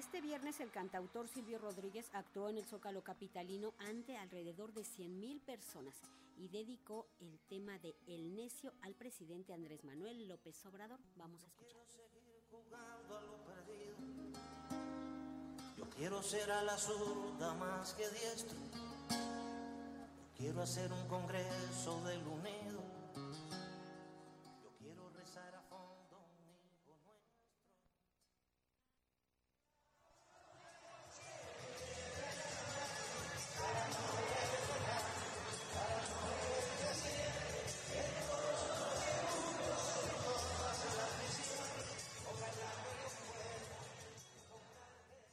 Este viernes el cantautor Silvio Rodríguez actuó en el Zócalo Capitalino ante alrededor de 100.000 personas y dedicó el tema de El Necio al presidente Andrés Manuel López Obrador. Vamos a escuchar. Yo quiero ser a la zurda más que diestro. quiero hacer un congreso del unido.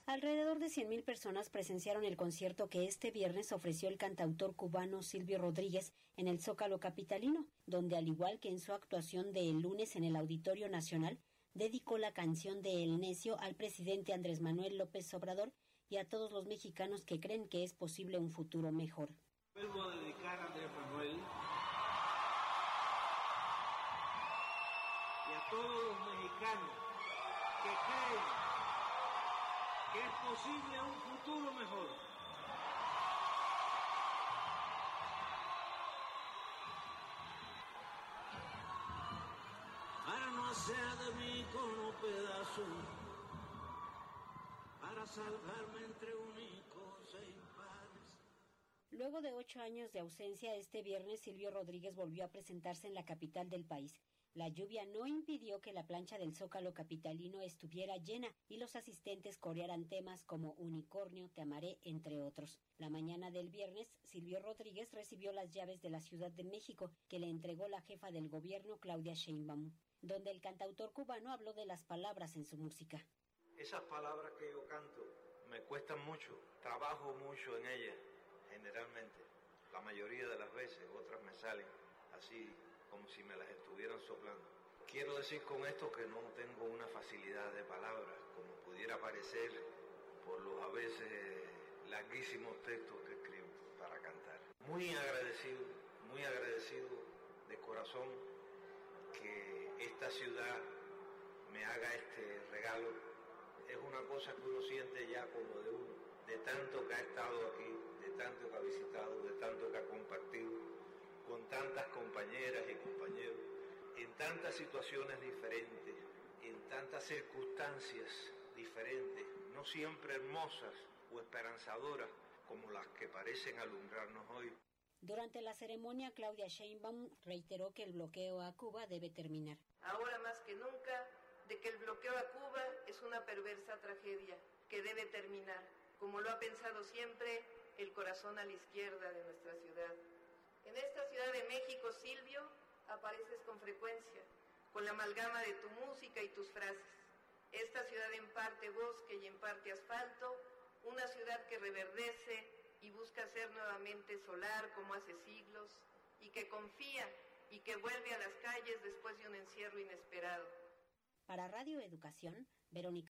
Alrededor de 100.000 personas presenciaron el concierto que este viernes ofreció el cantautor cubano Silvio Rodríguez en el Zócalo Capitalino, donde al igual que en su actuación de el lunes en el Auditorio Nacional, dedicó la canción de El Necio al presidente Andrés Manuel López Obrador y a todos los mexicanos que creen que es posible un futuro mejor. Que es posible un futuro mejor. Para no hacer de mí como pedazo, para salvarme entre e impares. Luego de ocho años de ausencia, este viernes Silvio Rodríguez volvió a presentarse en la capital del país. La lluvia no impidió que la plancha del Zócalo capitalino estuviera llena y los asistentes corearan temas como Unicornio, Te amaré, entre otros. La mañana del viernes, Silvio Rodríguez recibió las llaves de la Ciudad de México que le entregó la jefa del gobierno, Claudia Sheinbaum, donde el cantautor cubano habló de las palabras en su música. Esas palabras que yo canto me cuestan mucho, trabajo mucho en ellas, generalmente. La mayoría de las veces, otras me salen así como si me las estuvieran soplando. Quiero decir con esto que no tengo una facilidad de palabras, como pudiera parecer por los a veces larguísimos textos que escribo para cantar. Muy agradecido, muy agradecido de corazón que esta ciudad me haga este regalo. Es una cosa que uno siente ya como de uno, de tanto que ha estado aquí, de tanto que ha visitado, de tanto que ha compartido con tantas compañeras y compañeros, en tantas situaciones diferentes, en tantas circunstancias diferentes, no siempre hermosas o esperanzadoras como las que parecen alumbrarnos hoy. Durante la ceremonia, Claudia Sheinbaum reiteró que el bloqueo a Cuba debe terminar. Ahora más que nunca, de que el bloqueo a Cuba es una perversa tragedia que debe terminar, como lo ha pensado siempre el corazón a la izquierda de nuestra ciudad. En esta Ciudad de México, Silvio, apareces con frecuencia, con la amalgama de tu música y tus frases. Esta ciudad en parte bosque y en parte asfalto, una ciudad que reverdece y busca ser nuevamente solar como hace siglos, y que confía y que vuelve a las calles después de un encierro inesperado. Para Radio Educación, Verónica